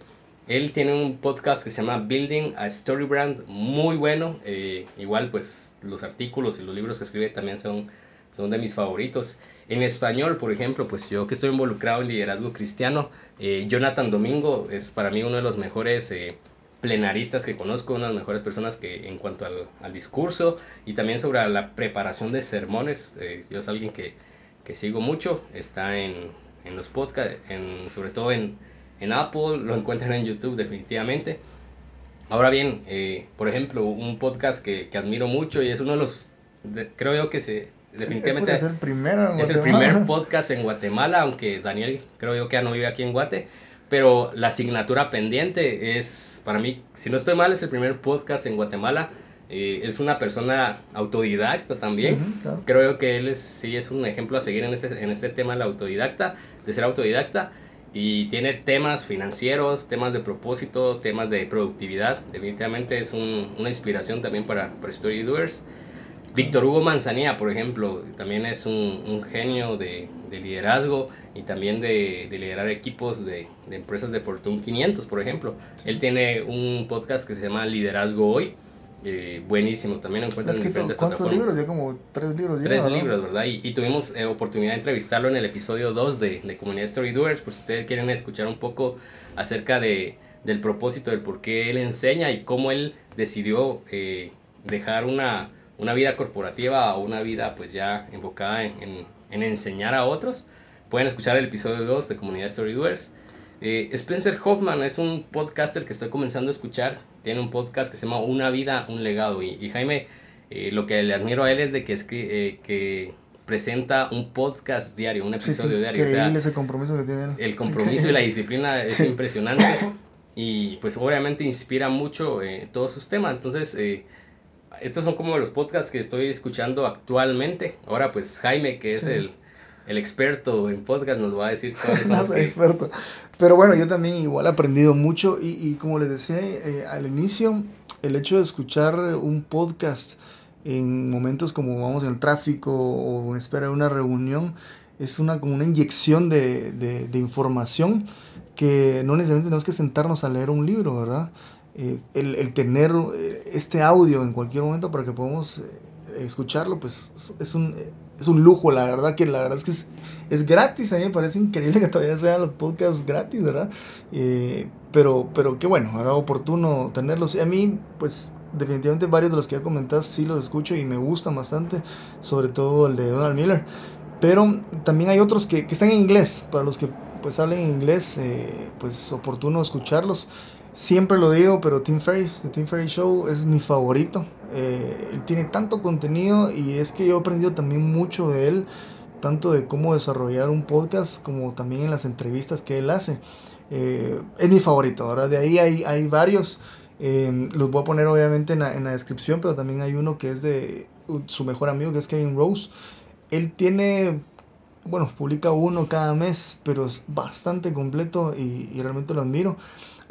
Él tiene un podcast que se llama Building a Story Brand, muy bueno. Eh, igual, pues los artículos y los libros que escribe también son, son de mis favoritos. En español, por ejemplo, pues yo que estoy involucrado en liderazgo cristiano, eh, Jonathan Domingo es para mí uno de los mejores eh, plenaristas que conozco, una de las mejores personas que en cuanto al, al discurso y también sobre la preparación de sermones. yo es alguien que, que sigo mucho, está en, en los podcasts, en, sobre todo en en Apple, lo encuentran en YouTube definitivamente. Ahora bien, eh, por ejemplo, un podcast que, que, admiro mucho y es uno de los, creo yo que se, definitivamente es, el, primero es el primer podcast en Guatemala, aunque Daniel creo yo que ya no vive aquí en Guate, pero la asignatura pendiente es, para mí, si no estoy mal, es el primer podcast en Guatemala. Eh, es una persona autodidacta también. Creo yo que él es, sí es un ejemplo a seguir en este, en este tema de la autodidacta, de ser autodidacta y tiene temas financieros, temas de propósito, temas de productividad. Definitivamente es una inspiración también para, para Story Doers. Víctor Hugo Manzanilla, por ejemplo, también es un, genio de, liderazgo y también de, liderar equipos de, empresas de Fortune 500, por ejemplo. Él tiene un podcast que se llama Liderazgo Hoy. Eh, buenísimo, también lo encuentran en diferentes ¿Cuántos libros? Ya como tres libros. tres libros, ¿verdad? Y, tuvimos eh, oportunidad de entrevistarlo en el episodio 2 de, de Comunidad Story Doers, por si ustedes quieren escuchar un poco acerca de, del propósito, del por qué él enseña y cómo él decidió eh, dejar una una vida corporativa o una vida pues ya enfocada en, en, enseñar a otros, pueden escuchar el episodio 2 de Comunidad Storydoers. Eh, Spencer Hoffman es un podcaster que estoy comenzando a escuchar. Tiene un podcast que se llama Una vida, un legado. Y, Jaime, eh, lo que le admiro a él es de que, eh, que presenta un podcast diario, un episodio diario. Increíble ese compromiso que tiene El compromiso y la disciplina es impresionante. Y pues obviamente inspira mucho todos sus temas. Entonces, estos son como los podcasts que estoy escuchando actualmente. Ahora pues Jaime, que es el, el, experto en podcast, nos va a decir cuáles son experto. Pero bueno, yo también igual he aprendido mucho y, y como les decía eh, al inicio, el hecho de escuchar un podcast en momentos como vamos en el tráfico o en espera de una reunión, es una, como una inyección de, de, de información que no necesariamente tenemos que sentarnos a leer un libro, ¿verdad? Eh, el, tener eh, este audio en cualquier momento para que podamos eh, escucharlo, pues es un, es un lujo, la verdad que la verdad es que es, gratis, a mí me parece increíble que todavía sean los podcasts gratis, ¿verdad? pero, pero qué bueno, era oportuno tenerlos. Y a mí, pues definitivamente varios de los que ya comentas sí los escucho y me gustan bastante, sobre todo el de Donald Miller. Pero también hay otros que, que están en inglés, para los que pues hablen en inglés, pues oportuno escucharlos. Siempre lo digo, pero Tim Ferriss, The Tim Ferriss Show es mi favorito. Eh, él tiene tanto contenido y es que yo he aprendido también mucho de él, tanto de cómo desarrollar un podcast como también en las entrevistas que él hace. Eh, es mi favorito, ahora de ahí hay, hay varios. Eh, los voy a poner obviamente en la, en la, descripción, pero también hay uno que es de su mejor amigo, que es Kevin Rose. Él tiene, bueno, publica uno cada mes, pero es bastante completo y, y realmente lo admiro.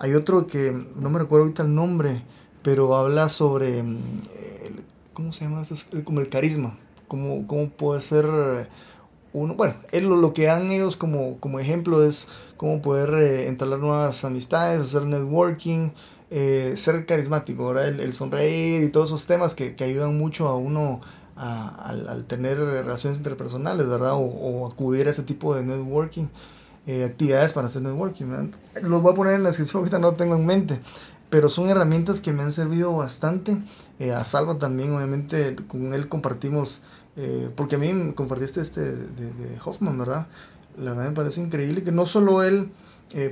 Hay otro que no me recuerdo ahorita el nombre, pero habla sobre, mm, ¿cómo se llama? Como el carisma, cómo, cómo puede ser uno, bueno, él, lo que han ellos como, como ejemplo es cómo poder eh, entablar nuevas amistades, hacer networking, eh, ser carismático, ¿verdad? El, sonreír y todos esos temas que, que ayudan mucho a uno al, al, tener relaciones interpersonales, ¿verdad? O, acudir a ese tipo de networking. Eh, actividades para hacer networking. Los voy a poner en la descripción, ahorita no tengo en mente, pero son herramientas que me han servido bastante. Eh, a Salva también, obviamente, con él compartimos, eh, porque a mí me compartiste este de, de, Hoffman, ¿verdad? La verdad me parece increíble que no solo él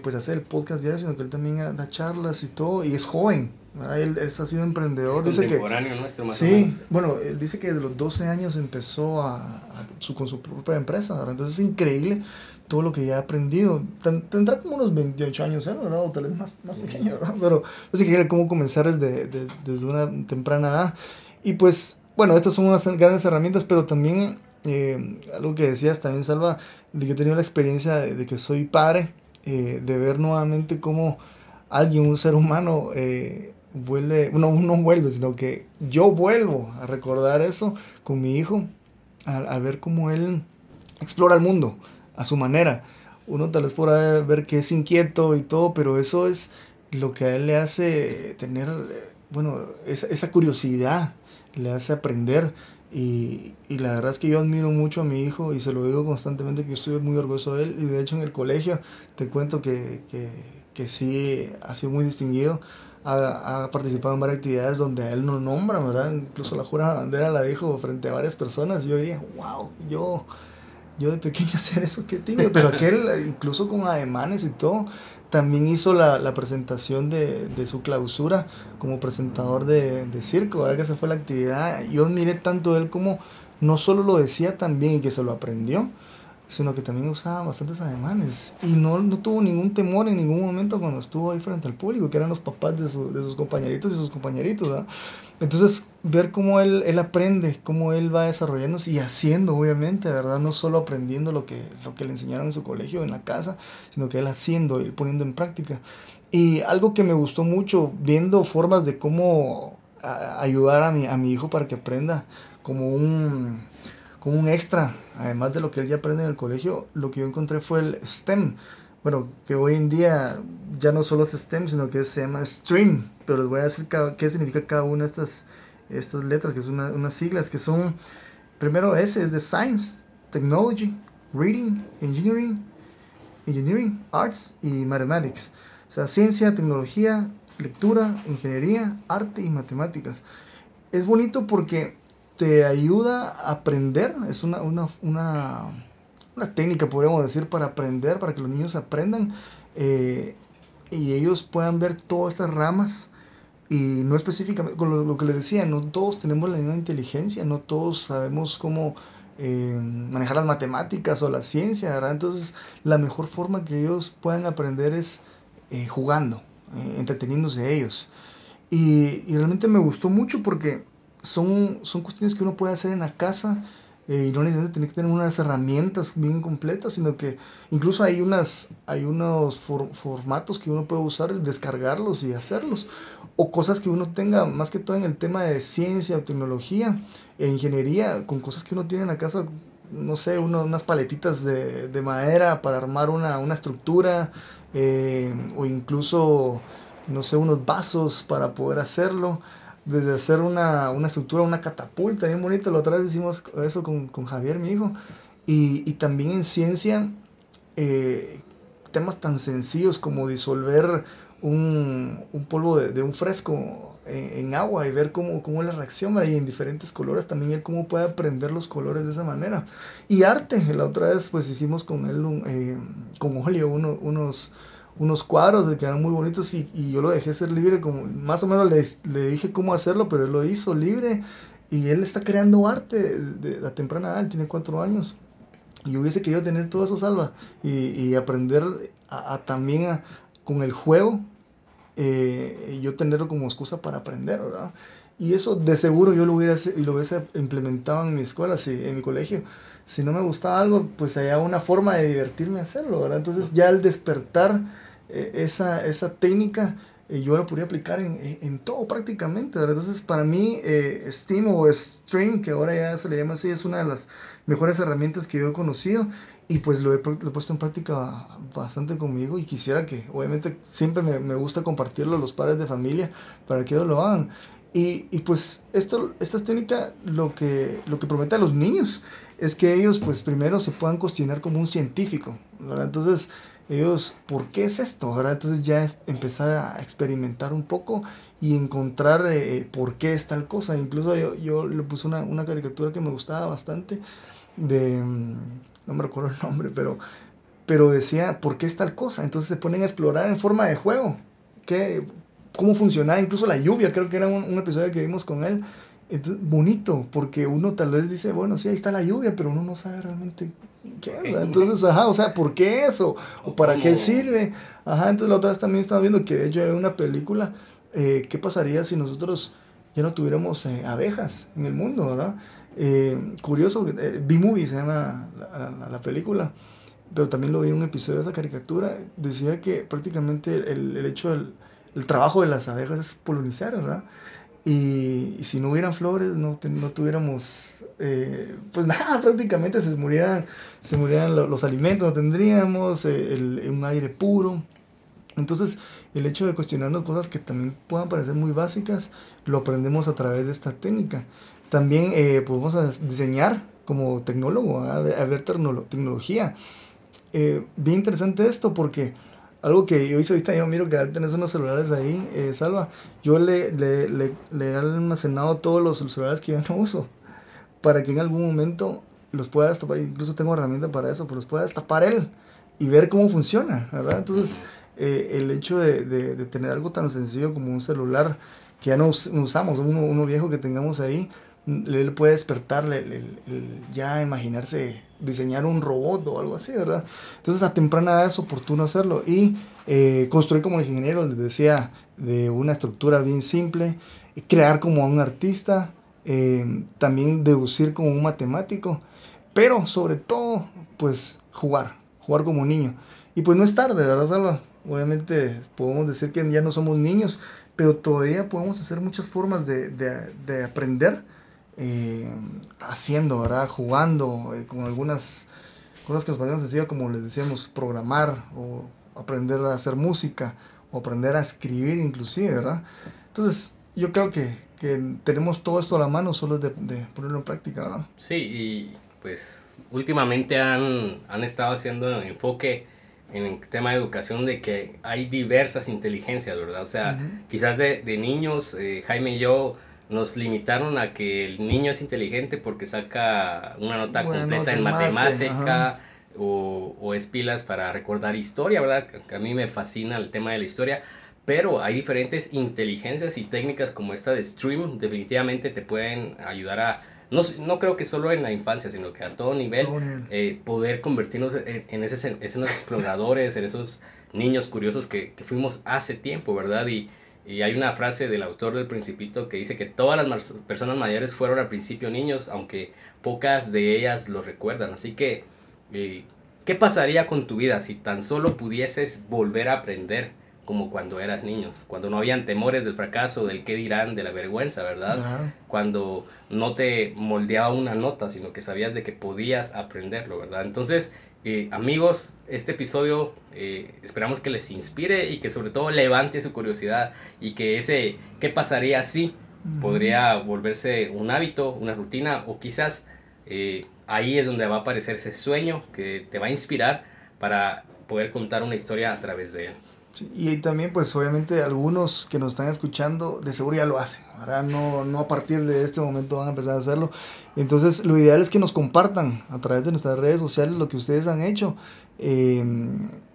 pues hace el podcast diario, sino que él también da charlas y todo, y es joven. Él, él, ha sido emprendedor. Es dice que, nuestro, más Sí, bueno, él dice que desde los 12 años empezó a, su, con su propia empresa, ¿verdad? Entonces es increíble todo lo que ya he aprendido. Tendrá como unos 28 años, ¿eh? ¿verdad? O tal vez más, más pequeño, ¿verdad? Pero es que cómo comenzar desde, desde una temprana edad. Y pues, bueno, estas son unas grandes herramientas, pero también eh, algo que decías también, Salva, de que he tenido la experiencia de, que soy padre, eh, de ver nuevamente cómo alguien, un ser humano, eh, vuelve, no, no vuelve, sino que yo vuelvo a recordar eso con mi hijo, al ver cómo él explora el mundo a su manera. Uno tal vez podrá ver que es inquieto y todo, pero eso es lo que a él le hace tener, bueno, esa, curiosidad, le hace aprender. Y, y, la verdad es que yo admiro mucho a mi hijo y se lo digo constantemente que estoy muy orgulloso de él. Y de hecho en el colegio te cuento que, que, que sí ha sido muy distinguido. Ha, ha, participado en varias actividades donde a él no nombra, ¿verdad? Incluso la jura bandera la dijo frente a varias personas. Y yo dije, wow, yo yo de pequeño hacer eso, qué tímido, pero aquel, incluso con ademanes y todo, también hizo la, la presentación de, de, su clausura como presentador de, de circo, ahora que se fue la actividad, yo admiré tanto él como no solo lo decía también y que se lo aprendió, sino que también usaba bastantes ademanes. Y no, no tuvo ningún temor en ningún momento cuando estuvo ahí frente al público, que eran los papás de, de sus compañeritos y sus compañeritos. Entonces, ver cómo él, él aprende, cómo él va desarrollándose y haciendo, obviamente, ¿verdad? No solo aprendiendo lo que, lo que le enseñaron en su colegio, en la casa, sino que él haciendo y poniendo en práctica. Y algo que me gustó mucho, viendo formas de cómo ayudar a mi, a mi hijo para que aprenda como un como un extra, además de lo que él ya aprende en el colegio, lo que yo encontré fue el STEM. Bueno, que hoy en día ya no solo es STEM, sino que se llama STREAM. Pero les voy a decir qué significa cada una de estas, estas letras, que son unas siglas que son, primero S es de Science, Technology, Reading, Engineering, Engineering, Arts y Mathematics. O sea, ciencia, tecnología, lectura, ingeniería, arte y matemáticas. Es bonito porque te ayuda a aprender, es una, una, una, una técnica, podríamos decir, para aprender, para que los niños aprendan eh, y ellos puedan ver todas estas ramas y no específicamente, con lo, que les decía, no todos tenemos la misma inteligencia, no todos sabemos cómo eh, manejar las matemáticas o la ciencia. Entonces la mejor forma que ellos puedan aprender es eh, jugando, entreteniéndose ellos. Y, y realmente me gustó mucho porque son, son cuestiones que uno puede hacer en la casa eh, y no necesariamente tiene que tener unas herramientas bien completas, sino que incluso hay, unas, hay unos formatos que uno puede usar, descargarlos y hacerlos. O cosas que uno tenga, más que todo en el tema de ciencia o tecnología e ingeniería, con cosas que uno tiene en la casa, no sé, unas paletitas de, de, madera para armar una, una estructura, eh, o incluso, no sé, unos vasos para poder hacerlo desde hacer una, una, estructura, una catapulta bien bonita. La otra vez hicimos eso con, con Javier, mi hijo. Y, y también en ciencia, eh, temas tan sencillos como disolver un, un polvo de, de, un fresco en, agua y ver cómo, cómo la reacción y en diferentes colores también él cómo puede aprender los colores de esa manera. Y arte, la otra vez pues hicimos con él un, eh, con óleo uno, unos unos cuadros que quedaron muy bonitos y, y, yo lo dejé ser libre, como más o menos le, le, dije cómo hacerlo, pero él lo hizo libre y él está creando arte de, la temprana edad, él tiene cuatro años. Y hubiese querido tener todo eso salva y, y aprender a, también a, con el juego, eh, yo tenerlo como excusa para aprender, ¿verdad? Y eso de seguro yo lo hubiese, lo hubiese implementado en mi escuela, si, en mi colegio. Si no me gustaba algo, pues había una forma de divertirme a hacerlo, ¿verdad? Entonces ya al despertar eh, esa, esa técnica eh, yo la podría aplicar en, en, todo prácticamente. Entonces, para mí, eh, Steam o Stream, que ahora ya se le llama así, es una de las mejores herramientas que yo he conocido y pues lo he, lo he puesto en práctica bastante conmigo y quisiera que, obviamente, siempre me, me, gusta compartirlo a los padres de familia para que ellos lo hagan. Y, y pues esto, esta técnica lo que, lo que promete a los niños es que ellos pues primero se puedan cuestionar como un científico. ¿verdad? Entonces, ellos, ¿por qué es esto? ¿verdad? Entonces ya es empezar a experimentar un poco y encontrar eh, por qué es tal cosa. Incluso yo, yo le puse una, una, caricatura que me gustaba bastante de, mm, no me recuerdo el nombre, pero, pero decía, ¿por qué es tal cosa? Entonces se ponen a explorar en forma de juego. ¿Qué, ¿Cómo funcionaba? Incluso la lluvia, creo que era un episodio que vimos con él. Entonces, bonito, porque uno tal vez dice, bueno, sí, ahí está la lluvia, pero uno no sabe realmente ¿qué Entonces, ajá, o sea, ¿por qué eso? ¿O para qué sirve? Ajá, entonces la otra vez también estaba viendo que de hecho hay una película, eh, ¿qué pasaría si nosotros ya no tuviéramos eh, abejas en el mundo, verdad? Eh, curioso, B-Movie se llama la, la, película, pero también lo vi en un episodio de esa caricatura, decía que prácticamente el, el hecho del el trabajo de las abejas es polinizar, ¿verdad? Y, si no hubieran flores, no, no tuviéramos eh, pues nada, prácticamente se murieran, se murieran los, alimentos, no tendríamos eh, el, un aire puro. Entonces, el hecho de cuestionarnos cosas que también puedan parecer muy básicas, lo aprendemos a través de esta técnica. También eh, podemos diseñar como tecnólogo, a, ver tecnología. bien interesante esto porque algo que yo hice ahorita, yo miro que tenés unos celulares ahí, Salva, yo le, le, le, le, he almacenado todos los celulares que yo no uso para que en algún momento los pueda destapar, incluso tengo herramienta para eso, pero los pueda destapar él y ver cómo funciona, ¿verdad? Entonces, eh, el hecho de, de, tener algo tan sencillo como un celular que ya no, usamos, uno, uno, viejo que tengamos ahí, él puede despertarle el, ya imaginarse diseñar un robot o algo así, ¿verdad? Entonces a temprana edad es oportuno hacerlo y eh, construir como ingeniero, les decía, de una estructura bien simple, crear como un artista, eh, también deducir como un matemático, pero sobre todo, pues jugar, jugar como niño. Y pues no es tarde, ¿verdad, Salva? Obviamente podemos decir que ya no somos niños, pero todavía podemos hacer muchas formas de, de, de aprender eh, haciendo, ¿verdad? Jugando eh, con algunas cosas que nos parecen sencillas, como les decíamos, programar o aprender a hacer música o aprender a escribir inclusive, ¿verdad? Entonces, yo creo que, que tenemos todo esto a la mano, solo es de, de, ponerlo en práctica, ¿verdad? Sí, y pues últimamente han, han estado haciendo enfoque en el tema de educación de que hay diversas inteligencias, ¿verdad? O sea, quizás de, de niños, eh, Jaime y yo nos limitaron a que el niño es inteligente porque saca una nota completa en matemática o, o, es pilas para recordar historia, ¿verdad? A mí me fascina el tema de la historia, pero hay diferentes inteligencias y técnicas como esta de Stream, definitivamente te pueden ayudar a, no, no creo que solo en la infancia, sino que a todo nivel, eh, poder convertirnos en, en, ese, en esos exploradores, en esos niños curiosos que, que fuimos hace tiempo, ¿verdad? Y, y hay una frase del autor del Principito que dice que todas las personas mayores fueron al principio niños, aunque pocas de ellas lo recuerdan. Así que, eh, ¿qué pasaría con tu vida si tan solo pudieses volver a aprender como cuando eras niños? Cuando no habían temores del fracaso, del qué dirán, de la vergüenza, ¿verdad? Cuando no te moldeaba una nota, sino que sabías de que podías aprenderlo, ¿verdad? Entonces, eh, amigos, este episodio eh, esperamos que les inspire y que sobre todo levante su curiosidad y que ese qué pasaría si podría volverse un hábito, una rutina o quizás eh, ahí es donde va a aparecer ese sueño que te va a inspirar para poder contar una historia a través de él. Y también, pues obviamente algunos que nos están escuchando de seguro ya lo hacen, ahora no, no a partir de este momento van a empezar a hacerlo. Entonces, lo ideal es que nos compartan a través de nuestras redes sociales lo que ustedes han hecho. Eh,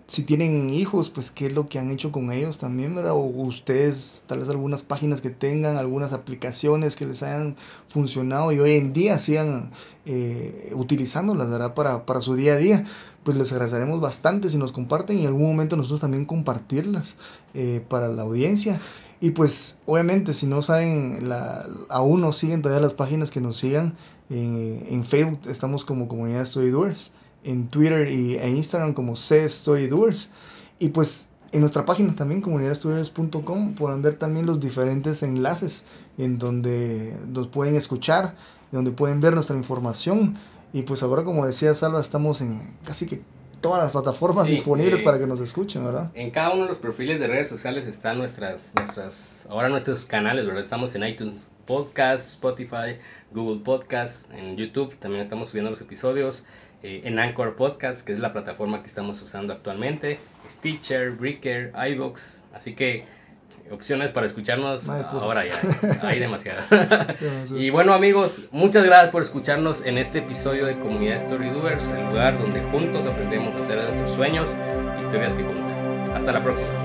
si tienen hijos, pues qué es lo que han hecho con ellos también, ¿verdad? O ustedes, tal vez algunas páginas que tengan, algunas aplicaciones que les hayan funcionado y hoy en día sigan eh, utilizándolas, ¿verdad? Para, para su día a día pues les agradeceremos bastante si nos comparten y en algún momento nosotros también compartirlas eh, para la audiencia. Y pues obviamente si no saben, la, aún no siguen todavía las páginas que nos sigan, eh, en Facebook estamos como Comunidad Storydoers, en Twitter y, e Instagram como C Storydoers. Y pues en nuestra página también, comunidadstorydoers.com, podrán ver también los diferentes enlaces en donde nos pueden escuchar, donde pueden ver nuestra información y pues ahora, como decía Salva, estamos en casi que todas las plataformas disponibles para que nos escuchen, ¿verdad? En cada uno de los perfiles de redes sociales están nuestras, nuestras, ahora nuestros canales, ¿verdad? Estamos en iTunes Podcast, Spotify, Google Podcast, en YouTube también estamos subiendo los episodios, eh, en Anchor Podcast, que es la plataforma que estamos usando actualmente, Stitcher, Breaker, iVoox, así que opciones para escucharnos, ahora ya hay demasiadas. y bueno amigos, muchas gracias por escucharnos en este episodio de Comunidad Storydoers, el lugar donde juntos aprendemos a hacer de nuestros sueños historias que contar. Hasta la próxima.